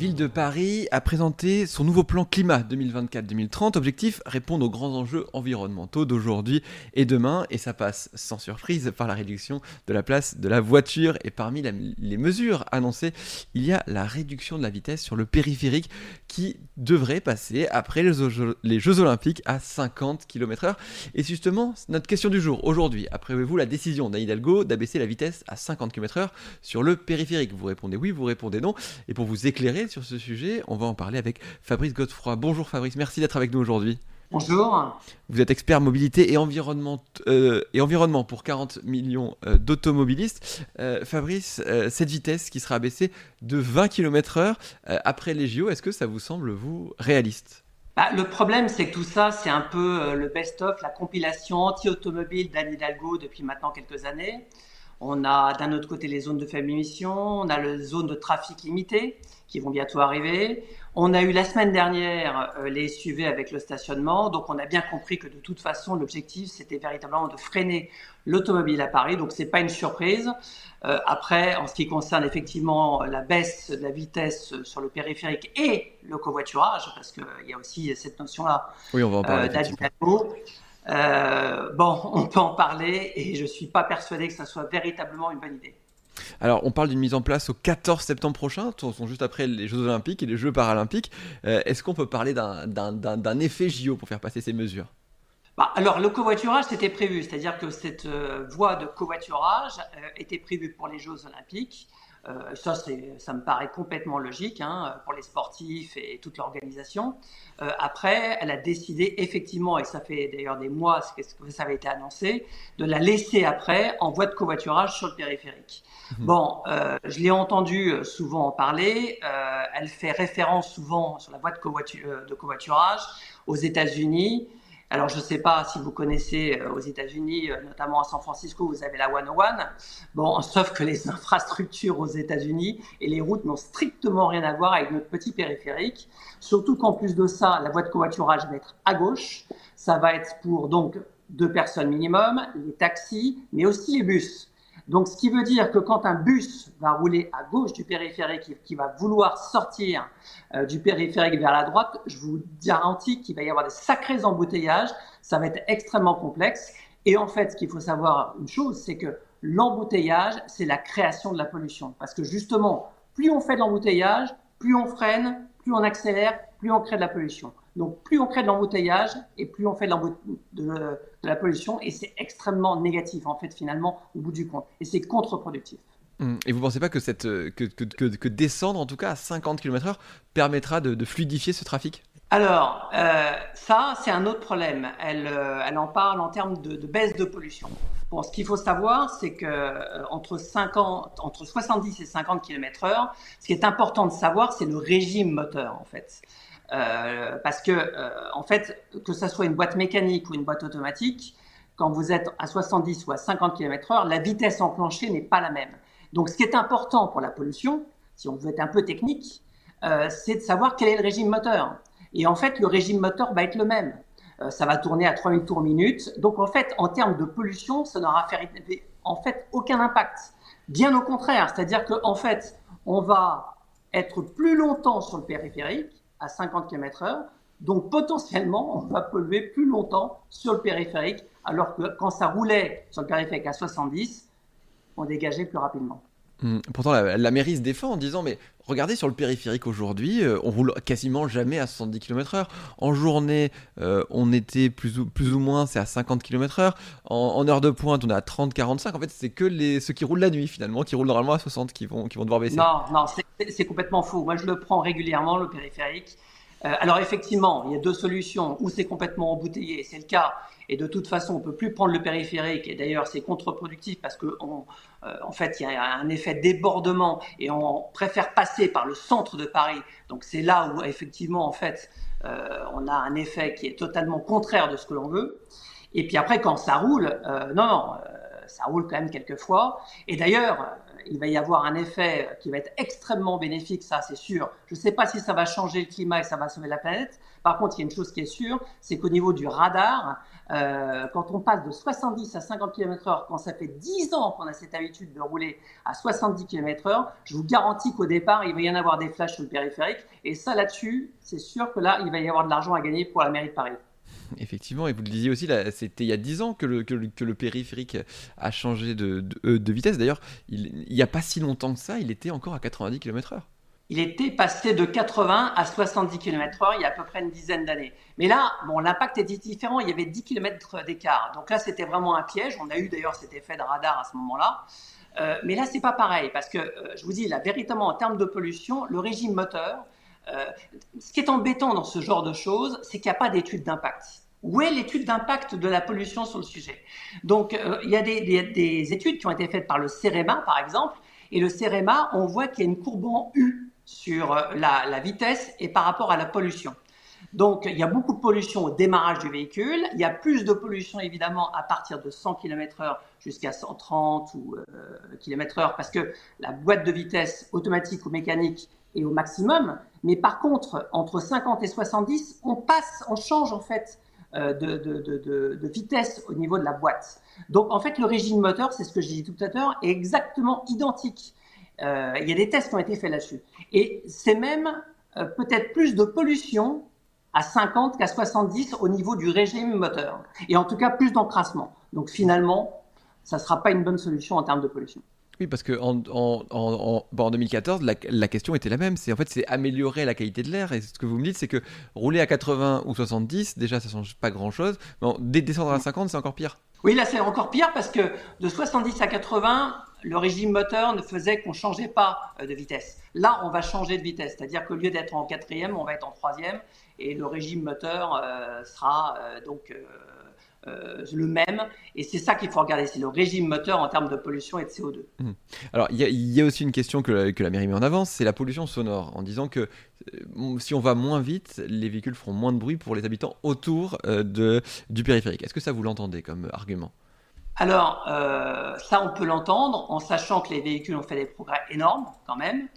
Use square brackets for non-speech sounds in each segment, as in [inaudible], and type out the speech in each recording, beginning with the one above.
Ville de Paris a présenté son nouveau plan climat 2024-2030. Objectif répondre aux grands enjeux environnementaux d'aujourd'hui et demain. Et ça passe sans surprise par la réduction de la place de la voiture. Et parmi les mesures annoncées, il y a la réduction de la vitesse sur le périphérique qui devrait passer après les Jeux, Olympiques à 50 km/h. Et justement, notre question du jour aujourd'hui, apprévez-vous la décision d'Anne Hidalgo d'abaisser la vitesse à 50 km/h sur le périphérique? Vous répondez oui, vous répondez non. Et pour vous éclairer sur ce sujet. On va en parler avec Fabrice Godefroy. Bonjour Fabrice, merci d'être avec nous aujourd'hui. Bonjour. Vous êtes expert mobilité et environnement, euh, et environnement pour 40 millions euh, d'automobilistes. Euh, Fabrice, cette vitesse qui sera abaissée de 20 km/h après les JO, est-ce que ça vous semble, vous, réaliste? Bah, Le problème, c'est que tout ça, c'est un peu le best-of, la compilation anti-automobile d'Anne Hidalgo depuis maintenant quelques années. On a d'un autre côté les zones de faible émission, on a les zones de trafic limité qui vont bientôt arriver. On a eu la semaine dernière euh, les SUV avec le stationnement, donc on a bien compris que de toute façon l'objectif c'était véritablement de freiner l'automobile à Paris, donc c'est pas une surprise. Euh, après, en ce qui concerne effectivement la baisse de la vitesse sur le périphérique et le covoiturage, parce qu'il y a aussi cette notion-là oui, on va en parler, euh, bon, [laughs] on peut en parler et je ne suis pas persuadé que ça soit véritablement une bonne idée. Alors, on parle d'une mise en place au 14 septembre prochain, sont juste après les Jeux Olympiques et les Jeux Paralympiques. Euh, est-ce qu'on peut parler d'un effet JO pour faire passer ces mesures? Bah, alors, le covoiturage, c'était prévu, c'est-à-dire que cette euh, voie de covoiturage était prévue pour les Jeux Olympiques. Euh, ça, ça me paraît complètement logique hein, pour les sportifs et toute l'organisation. Euh, après, elle a décidé effectivement, et ça fait d'ailleurs des mois que ça avait été annoncé, de la laisser après en voie de covoiturage sur le périphérique. Mhm. Bon, euh, je l'ai entendu souvent en parler. elle fait référence souvent sur la voie de, de covoiturage aux États-Unis. Alors, je ne sais pas si vous connaissez euh, aux États-Unis, euh, notamment à San Francisco, vous avez la 101. Bon, sauf que les [laughs] infrastructures aux États-Unis et les routes n'ont strictement rien à voir avec notre petit périphérique. Surtout qu'en plus de ça, la voie de covoiturage va être à gauche. Ça va être pour donc deux personnes minimum, les taxis, mais aussi les bus. Donc, ce qui veut dire que quand un bus va rouler à gauche du périphérique, qui va vouloir sortir euh, du périphérique vers la droite, je vous garantis qu'il va y avoir des sacrés embouteillages. Ça va être extrêmement complexe. Et en fait, ce qu'il faut savoir, une chose, c'est que l'embouteillage, c'est la création de la pollution. Parce que justement, plus on fait de l'embouteillage, plus on freine, plus on accélère, plus on crée de la pollution. Donc plus on crée de l'embouteillage et plus on fait de, de, la pollution et c'est extrêmement négatif en fait finalement au bout du compte et c'est contre-productif. Hum, et vous ne pensez pas que, cette, que, que, que, descendre en tout cas à 50 km/h permettra de, fluidifier ce trafic? Alors, euh, ça, c'est un autre problème. Elle, euh, elle en parle en termes de, baisse de pollution. Bon, ce qu'il faut savoir, c'est que euh, entre, 50, entre 70 et 50 km/h, ce qui est important de savoir, c'est le régime moteur, en fait. Euh, parce que, euh, en fait, que ça soit une boîte mécanique ou une boîte automatique, quand vous êtes à 70 ou à 50 km/h, la vitesse enclenchée n'est pas la même. Donc, ce qui est important pour la pollution, si on veut être un peu technique, euh, c'est de savoir quel est le régime moteur. Et en fait, le régime moteur va être le même. ça va tourner à 3000 tours minute. Donc, en fait, en termes de pollution, ça n'aura en fait aucun impact. Bien au contraire, c'est-à-dire qu'en fait, on va être plus longtemps sur le périphérique, à 50 km/h. Donc potentiellement, on va polluer plus longtemps sur le périphérique, alors que quand ça roulait sur le périphérique à 70, on dégageait plus rapidement. Hum, pourtant, la, mairie se défend en disant Mais regardez sur le périphérique aujourd'hui, euh, on roule quasiment jamais à 70 km/h. En journée, euh, on était plus ou, plus ou moins, c'est à 50 km/h. En, heure de pointe, on est à 30-45. En fait, c'est que les, ceux qui roulent la nuit, finalement, qui roulent normalement à 60, qui vont, qui vont devoir baisser. Non, non, c'est complètement faux. Moi, je le prends régulièrement, le périphérique. Euh, alors effectivement, il y a deux solutions. Ou c'est complètement embouteillé, c'est le cas, et de toute façon, on peut plus prendre le périphérique. Et d'ailleurs, c'est contre-productif parce que, euh, en fait, il y a un effet débordement et on préfère passer par le centre de Paris. Donc c'est là où effectivement, en fait, euh, on a un effet qui est totalement contraire de ce que l'on veut. Et puis après, quand ça roule, non, non, ça roule quand même quelques fois. Et d'ailleurs, il va y avoir un effet qui va être extrêmement bénéfique, ça c'est sûr. Je ne sais pas si ça va changer le climat et ça va sauver la planète. Par contre, il y a une chose qui est sûre, c'est qu'au niveau du radar, euh, quand on passe de 70 à 50 km/h, quand ça fait 10 ans qu'on a cette habitude de rouler à 70 km/h, je vous garantis qu'au départ, il va y en avoir des flashs sur le périphérique. Et ça, là-dessus, c'est sûr que là, il va y avoir de l'argent à gagner pour la mairie de Paris. Effectivement, et vous le disiez aussi, c'était il y a 10 ans que le, que le, périphérique a changé de, de vitesse. D'ailleurs, il n'y a pas si longtemps que ça, il était encore à 90 km/h il était passé de 80 à 70 km/h il y a à peu près une dizaine d'années. Mais là, bon, l'impact était différent, il y avait 10 km d'écart. Donc là, c'était vraiment un piège. On a eu d'ailleurs cet effet de radar à ce moment-là. Euh, mais là, c'est pas pareil parce que euh, je vous dis, là, véritablement en termes de pollution, le régime moteur, euh, ce qui est embêtant dans ce genre de choses, c'est qu'il n'y a pas d'étude d'impact. Où est l'étude d'impact de la pollution sur le sujet? Donc, il y a des, des, études qui ont été faites par le CEREMA, par exemple, et le CEREMA, on voit qu'il y a une courbe en U sur euh, la, vitesse et par rapport à la pollution. Donc, il y a beaucoup de pollution au démarrage du véhicule. Il y a plus de pollution, évidemment, à partir de 100 km/h jusqu'à 130 ou, euh, km/h parce que la boîte de vitesse automatique ou mécanique est au maximum. Mais par contre, entre 50 et 70, on passe, on change en fait euh, de, de, vitesse au niveau de la boîte. Donc, en fait, le régime moteur, c'est ce que j'ai dit tout à l'heure, est exactement identique. Euh, il y a des tests qui ont été faits là-dessus. Et c'est même euh, peut-être plus de pollution à 50 qu'à 70 au niveau du régime moteur. Et en tout cas, plus d'encrassement. Donc finalement, ça ne sera pas une bonne solution en termes de pollution. Oui, parce que en, en, en, en 2014, la, la, question était la même. C'est en fait, c'est améliorer la qualité de l'air. Et ce que vous me dites, c'est que rouler à 80 ou 70, déjà, ça change pas grand-chose. Mais descendre à 50, c'est encore pire. Oui, là, c'est encore pire parce que de 70 à 80, le régime moteur ne faisait qu'on changeait pas euh, de vitesse. Là, on va changer de vitesse, c'est-à-dire qu'au lieu d'être en quatrième, on va être en troisième, et le régime moteur euh, sera euh, donc le même. Et c'est ça qu'il faut regarder, c'est le régime moteur en termes de pollution et de CO2. Mmh. Alors, il y, a aussi une question que la, que la mairie met en avant, c'est la pollution sonore, en disant que si on va moins vite, les véhicules feront moins de bruit pour les habitants autour de, du périphérique. Est-ce que ça vous l'entendez comme argument? Alors, euh, ça, on peut l'entendre en sachant que les véhicules ont fait des progrès énormes quand même.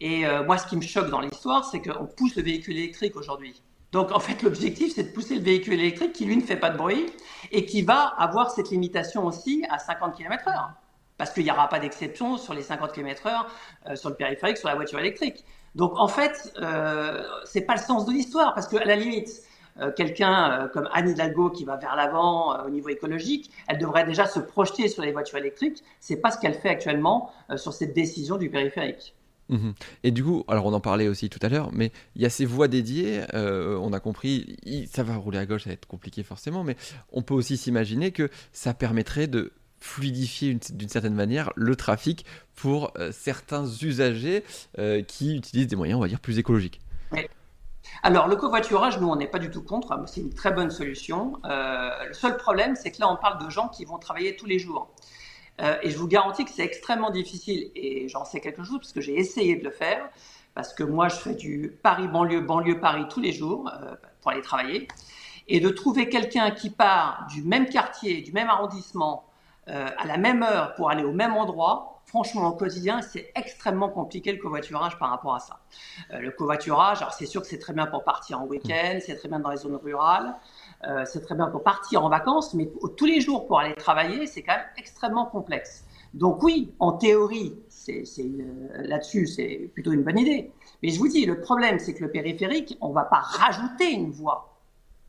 Et euh, moi, ce qui me choque dans l'histoire, c'est qu'on pousse le véhicule électrique aujourd'hui. Donc, en fait, l'objectif, c'est de pousser le véhicule électrique qui, lui, ne fait pas de bruit et qui va avoir cette limitation aussi à 50 km/h. Parce qu'il n'y aura pas d'exception sur les 50 km/h euh, sur le périphérique, sur la voiture électrique. Donc, en fait, euh, c'est pas le sens de l'histoire. Parce qu'à la limite, euh, quelqu'un euh, comme Anne Hidalgo qui va vers l'avant au niveau écologique, elle devrait déjà se projeter sur les voitures électriques. C'est pas ce qu'elle fait actuellement sur cette décision du périphérique. Mhm. Et du coup, alors on en parlait aussi tout à l'heure, mais il y a ces voies dédiées, on a compris, ça va rouler à gauche, ça va être compliqué forcément, mais on peut aussi s'imaginer que ça permettrait de fluidifier d'une certaine manière le trafic pour certains usagers qui utilisent des moyens, on va dire, plus écologiques. Alors, le covoiturage, nous, on n'est pas du tout contre. C'est une très bonne solution. Euh, le seul problème, c'est que là, on parle de gens qui vont travailler tous les jours. Euh, et je vous garantis que c'est extrêmement difficile. Et j'en sais quelque chose parce que j'ai essayé de le faire. Parce que moi, je fais du Paris-banlieue, banlieue-Paris tous les jours euh, pour aller travailler. Et de trouver quelqu'un qui part du même quartier, du même arrondissement, à la même heure pour aller au même endroit, franchement, au quotidien, c'est extrêmement compliqué le covoiturage par rapport à ça. Euh, le covoiturage, alors c'est sûr que c'est très bien pour partir en week-end, c'est très bien dans les zones rurales, euh, c'est très bien pour partir en vacances, mais tous les jours pour aller travailler, c'est quand même extrêmement complexe. Donc oui, en théorie, c'est, là-dessus, c'est plutôt une bonne idée. Mais je vous dis, le problème, c'est que le périphérique, on ne va pas rajouter une voie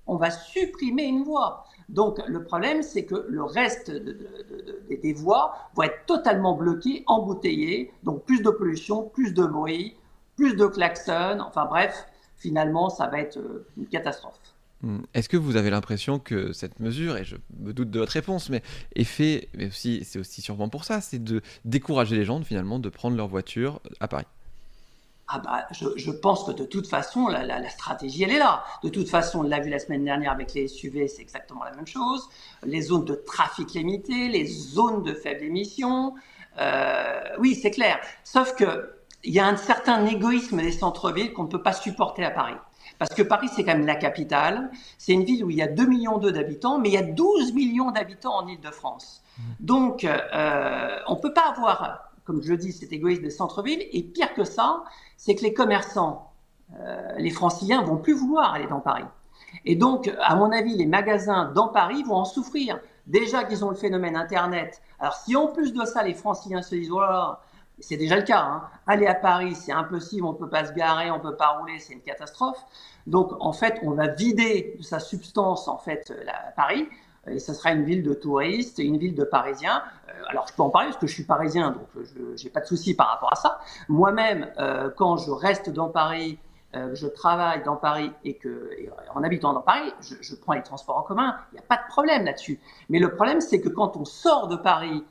on va supprimer une voie. Donc le problème, c'est que le reste des voies vont être totalement bloquées, embouteillées, donc plus de pollution, plus de bruit, plus de klaxons, enfin bref, finalement, ça va être euh, une catastrophe. Hmm. Est-ce que vous avez l'impression que cette mesure, et je me doute de votre réponse, mais est fait, mais aussi c'est aussi sûrement pour ça, c'est de décourager les gens finalement de prendre leur voiture à Paris? Ah bah, je, pense que de toute façon, la, stratégie, elle est là. De toute façon, on l'a vu la semaine dernière avec les SUV, c'est exactement la même chose. Les zones de trafic limité, les zones de faible émission. Euh, oui, c'est clair. Sauf que il y a un certain égoïsme des centres-villes qu'on ne peut pas supporter à Paris. Parce que Paris, c'est quand même la capitale. C'est une ville où il y a 2 millions d'habitants, mais il y a 12 millions d'habitants en Ile-de-France. Mmh. Donc, euh, on ne peut pas avoir comme je le dis, cet égoïsme des centres-villes. Et pire que ça, c'est que les commerçants, les franciliens, vont plus vouloir aller dans Paris. Et donc, à mon avis, les magasins dans Paris vont en souffrir. Déjà qu'ils ont le phénomène Internet. Alors, si en plus de ça, les franciliens se disent, voilà, c'est déjà le cas, hein. aller à Paris, c'est impossible, on ne peut pas se garer, on ne peut pas rouler, c'est une catastrophe. Donc, en fait, on va vider de sa substance, en fait, Paris et ce sera une ville de touristes, une ville de Parisiens. Euh, alors je peux en parler parce que je suis parisien, donc je n'ai pas de souci par rapport à ça. Moi-même, euh, quand je reste dans Paris, euh, je travaille dans Paris et que en habitant dans Paris, je, je prends les transports en commun, il n'y a pas de problème là-dessus. Mais le problème, c'est que quand on sort de Paris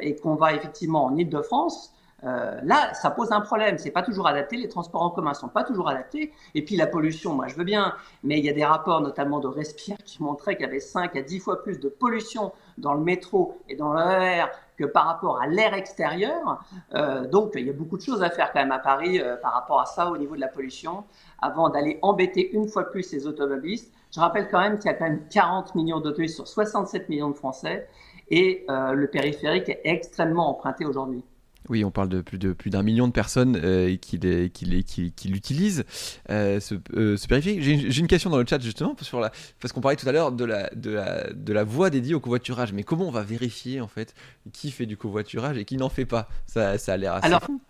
et qu'on va effectivement en Île-de-France, euh, là, ça pose un problème. C'est pas toujours adapté. Les transports en commun sont pas toujours adaptés. Et puis la pollution, moi je veux bien, mais il y a des rapports, notamment de Respire, qui montraient qu'il y avait 5 à 10 fois plus de pollution dans le métro et dans l'air que par rapport à l'air extérieur. Euh, donc il y a beaucoup de choses à faire quand même à Paris euh, par rapport à ça au niveau de la pollution, avant d'aller embêter une fois plus les automobilistes. Je rappelle quand même qu'il y a quand même 40 millions d'automobilistes sur 67 millions de Français et le périphérique est extrêmement emprunté aujourd'hui. Oui, on parle de plus de plus d'un million de personnes euh, qui, qui, l'utilisent, euh, ce, euh, périphérique. J'ai une question dans le chat justement sur la, parce qu'on parlait tout à l'heure de la, de, la, de la voie dédiée au covoiturage. Mais comment on va vérifier en fait qui fait du covoiturage et qui n'en fait pas? Ça, ça a l'air assez alors, fou.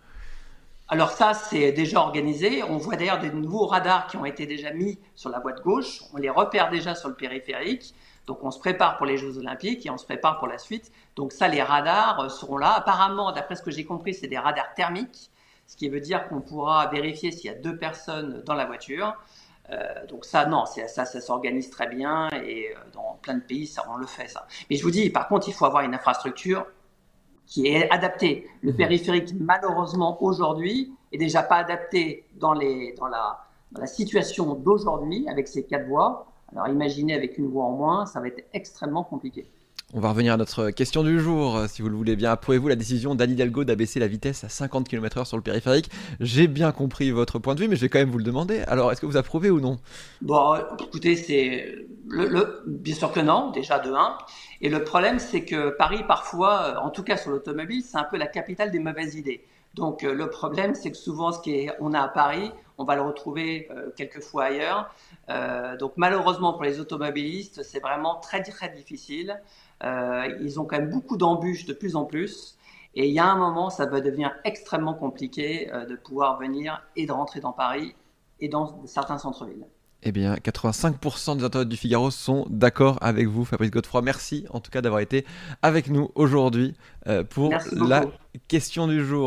Alors ça, c'est déjà organisé. On voit d'ailleurs des nouveaux radars qui ont été déjà mis sur la voie de gauche. On les repère déjà sur le périphérique. Donc on se prépare pour les Jeux Olympiques et on se prépare pour la suite. Donc ça, les radars euh, seront là. Apparemment, d'après ce que j'ai compris, c'est des radars thermiques, ce qui veut dire qu'on pourra vérifier s'il y a deux personnes dans la voiture. Euh, donc ça, non, ça, ça, s'organise très bien et euh, dans plein de pays, ça, on le fait ça. Mais je vous dis, par contre, il faut avoir une infrastructure qui est adaptée. Le mmh. périphérique, malheureusement, aujourd'hui, est déjà pas adapté dans, les, dans, la, dans la situation d'aujourd'hui avec ces quatre voies. Alors imaginez avec une voie en moins, ça va être extrêmement compliqué. On va revenir à notre question du jour, si vous le voulez bien. Approuvez-vous la décision d'Anne Hidalgo d'abaisser la vitesse à 50 km/h sur le périphérique? J'ai bien compris votre point de vue, mais je vais quand même vous le demander. Alors, est-ce que vous approuvez ou non? Bon, écoutez, c'est le, bien sûr que non, déjà de 1. Et le problème, c'est que Paris, parfois, en tout cas sur l'automobile, c'est un peu la capitale des mauvaises idées. Donc, euh, le problème, c'est que souvent, ce qu'on a à Paris, on va le retrouver euh, quelquefois ailleurs. Euh, donc, malheureusement, pour les automobilistes, c'est vraiment très, très difficile. Ils ont quand même beaucoup d'embûches de plus en plus. Et il y a un moment, ça va devenir extrêmement compliqué de pouvoir venir et de rentrer dans Paris et dans certains centres-villes. Eh bien, 85% des internautes du Figaro sont d'accord avec vous, Fabrice Godefroy. Merci en tout cas d'avoir été avec nous aujourd'hui pour la question du jour.